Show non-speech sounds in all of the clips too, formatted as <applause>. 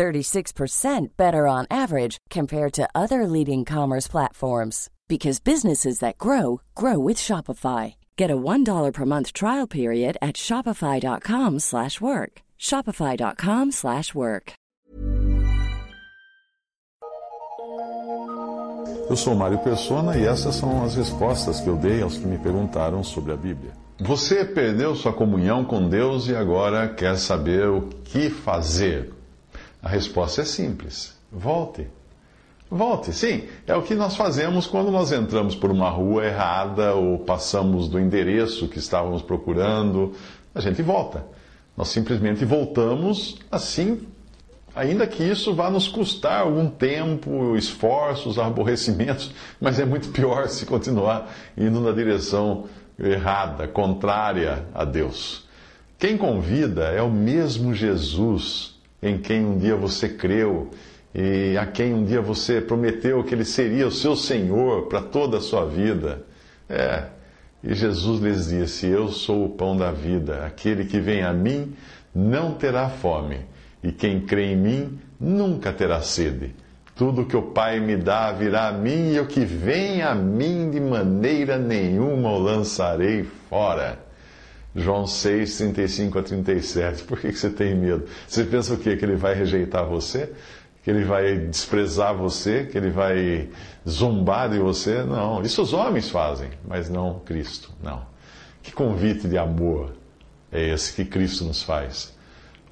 36% better on average compared to other leading commerce platforms because businesses that grow grow with Shopify. Get a $1 per month trial period at shopify.com/work. shopify.com/work. Eu sou Mário Persona e essas são as respostas que eu dei aos que me perguntaram sobre a Bíblia. Você perdeu sua comunhão com Deus e agora quer saber o que fazer? A resposta é simples: volte. Volte, sim. É o que nós fazemos quando nós entramos por uma rua errada ou passamos do endereço que estávamos procurando. A gente volta. Nós simplesmente voltamos assim, ainda que isso vá nos custar algum tempo, esforços, aborrecimentos, <laughs> mas é muito pior se continuar indo na direção errada, contrária a Deus. Quem convida é o mesmo Jesus em quem um dia você creu e a quem um dia você prometeu que ele seria o seu Senhor para toda a sua vida. É, e Jesus lhes disse: Eu sou o pão da vida. Aquele que vem a mim não terá fome, e quem crê em mim nunca terá sede. Tudo que o Pai me dá virá a mim, e o que vem a mim de maneira nenhuma o lançarei fora. João 6, 35 a 37. Por que, que você tem medo? Você pensa o quê? Que ele vai rejeitar você? Que ele vai desprezar você? Que ele vai zombar de você? Não. Isso os homens fazem, mas não Cristo. Não. Que convite de amor é esse que Cristo nos faz?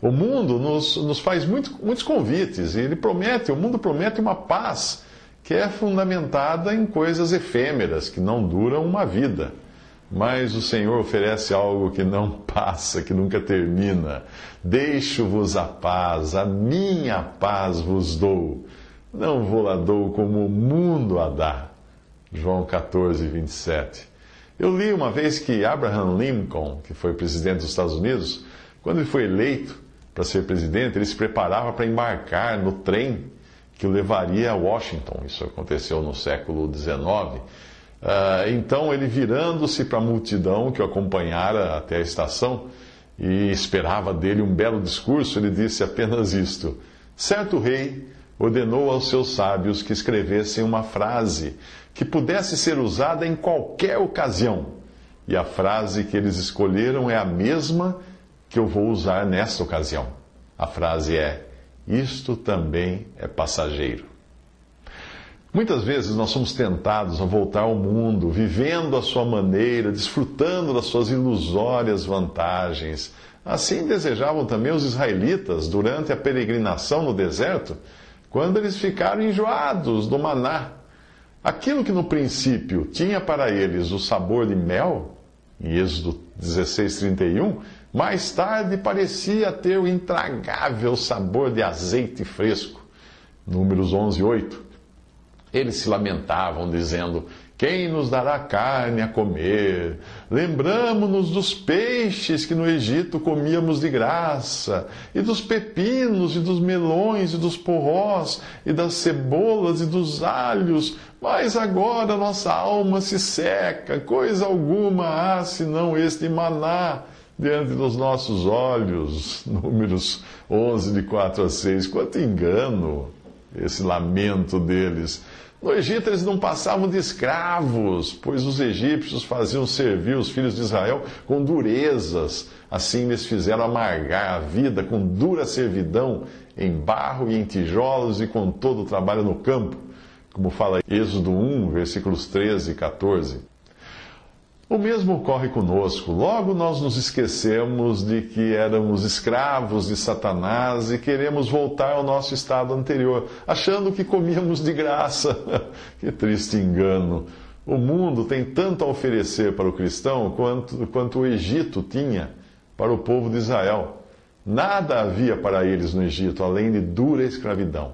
O mundo nos, nos faz muito, muitos convites e ele promete, o mundo promete uma paz que é fundamentada em coisas efêmeras, que não duram uma vida. Mas o Senhor oferece algo que não passa, que nunca termina. Deixo-vos a paz, a minha paz vos dou. Não vou lá dou como o mundo a dá. João 14, 27. Eu li uma vez que Abraham Lincoln, que foi presidente dos Estados Unidos, quando ele foi eleito para ser presidente, ele se preparava para embarcar no trem que o levaria a Washington. Isso aconteceu no século XIX. Uh, então ele virando-se para a multidão que o acompanhara até a estação e esperava dele um belo discurso, ele disse apenas isto: Certo rei ordenou aos seus sábios que escrevessem uma frase que pudesse ser usada em qualquer ocasião. E a frase que eles escolheram é a mesma que eu vou usar nesta ocasião. A frase é: Isto também é passageiro. Muitas vezes nós somos tentados a voltar ao mundo, vivendo à sua maneira, desfrutando das suas ilusórias vantagens. Assim desejavam também os israelitas durante a peregrinação no deserto, quando eles ficaram enjoados do maná. Aquilo que no princípio tinha para eles o sabor de mel, em Êxodo 16:31, mais tarde parecia ter o intragável sabor de azeite fresco. Números 11:8. Eles se lamentavam, dizendo: Quem nos dará carne a comer? Lembramos-nos dos peixes que no Egito comíamos de graça, e dos pepinos, e dos melões, e dos porrós, e das cebolas, e dos alhos. Mas agora nossa alma se seca, coisa alguma há senão este maná diante dos nossos olhos. <laughs> Números 11, de 4 a 6. Quanto engano! esse lamento deles. No Egito eles não passavam de escravos, pois os egípcios faziam servir os filhos de Israel com durezas. Assim eles fizeram amargar a vida com dura servidão em barro e em tijolos e com todo o trabalho no campo, como fala Êxodo 1, versículos 13 e 14. O mesmo ocorre conosco. Logo nós nos esquecemos de que éramos escravos de Satanás e queremos voltar ao nosso estado anterior, achando que comíamos de graça. <laughs> que triste engano. O mundo tem tanto a oferecer para o cristão quanto, quanto o Egito tinha para o povo de Israel. Nada havia para eles no Egito além de dura escravidão.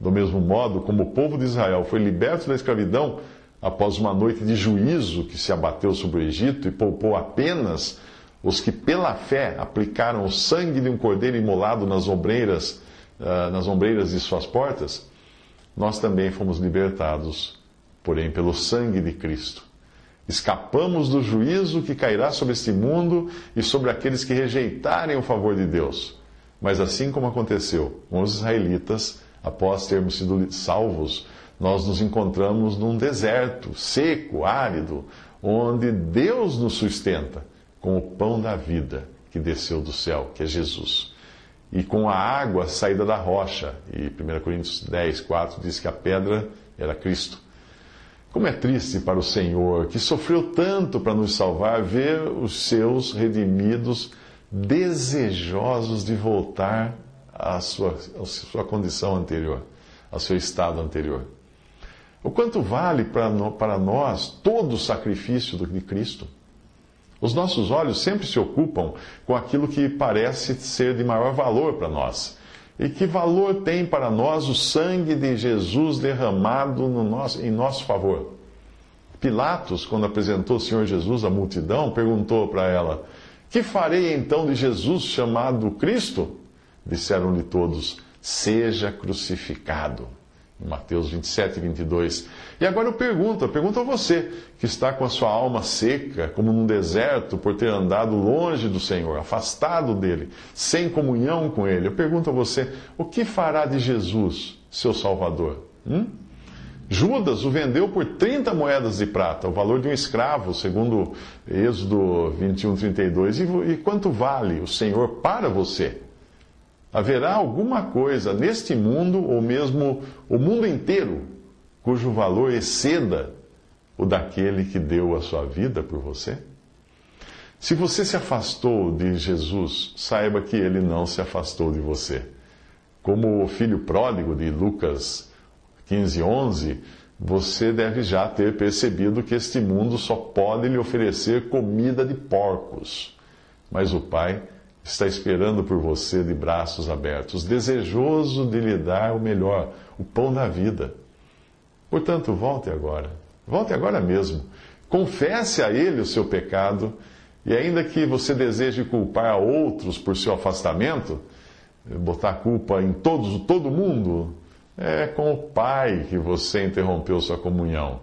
Do mesmo modo como o povo de Israel foi liberto da escravidão após uma noite de juízo que se abateu sobre o Egito e poupou apenas os que pela fé aplicaram o sangue de um cordeiro imolado nas ombreiras, uh, nas ombreiras de suas portas, nós também fomos libertados, porém pelo sangue de Cristo. Escapamos do juízo que cairá sobre este mundo e sobre aqueles que rejeitarem o favor de Deus. Mas assim como aconteceu com os israelitas, após termos sido salvos, nós nos encontramos num deserto seco, árido, onde Deus nos sustenta com o pão da vida que desceu do céu, que é Jesus. E com a água saída da rocha. E 1 Coríntios 10, 4 diz que a pedra era Cristo. Como é triste para o Senhor, que sofreu tanto para nos salvar, ver os seus redimidos desejosos de voltar à sua, à sua condição anterior, ao seu estado anterior. O quanto vale para nós todo o sacrifício de Cristo? Os nossos olhos sempre se ocupam com aquilo que parece ser de maior valor para nós. E que valor tem para nós o sangue de Jesus derramado no nosso, em nosso favor? Pilatos, quando apresentou o Senhor Jesus à multidão, perguntou para ela: Que farei então de Jesus chamado Cristo? Disseram-lhe todos: Seja crucificado. Mateus 27, 22. E agora eu pergunto, eu pergunto a você, que está com a sua alma seca, como num deserto, por ter andado longe do Senhor, afastado dele, sem comunhão com ele. Eu pergunto a você, o que fará de Jesus, seu Salvador? Hum? Judas o vendeu por 30 moedas de prata, o valor de um escravo, segundo Êxodo 21, 32. E, e quanto vale o Senhor para você? Haverá alguma coisa neste mundo, ou mesmo o mundo inteiro, cujo valor exceda o daquele que deu a sua vida por você? Se você se afastou de Jesus, saiba que ele não se afastou de você. Como o filho pródigo de Lucas 15, 11, você deve já ter percebido que este mundo só pode lhe oferecer comida de porcos. Mas o Pai está esperando por você de braços abertos, desejoso de lhe dar o melhor, o pão da vida. Portanto, volte agora. Volte agora mesmo. Confesse a Ele o seu pecado e, ainda que você deseje culpar a outros por seu afastamento, botar culpa em todos, todo mundo, é com o Pai que você interrompeu sua comunhão.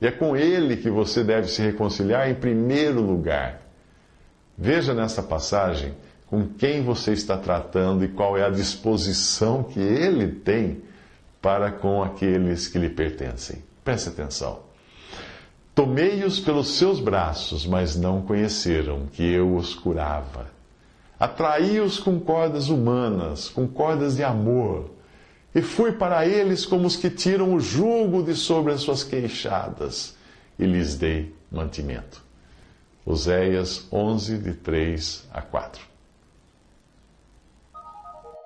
E é com Ele que você deve se reconciliar em primeiro lugar. Veja nessa passagem com quem você está tratando e qual é a disposição que ele tem para com aqueles que lhe pertencem. Preste atenção. Tomei-os pelos seus braços, mas não conheceram que eu os curava. Atraí-os com cordas humanas, com cordas de amor, e fui para eles como os que tiram o jugo de sobre as suas queixadas, e lhes dei mantimento. Oséias 11, de 3 a 4.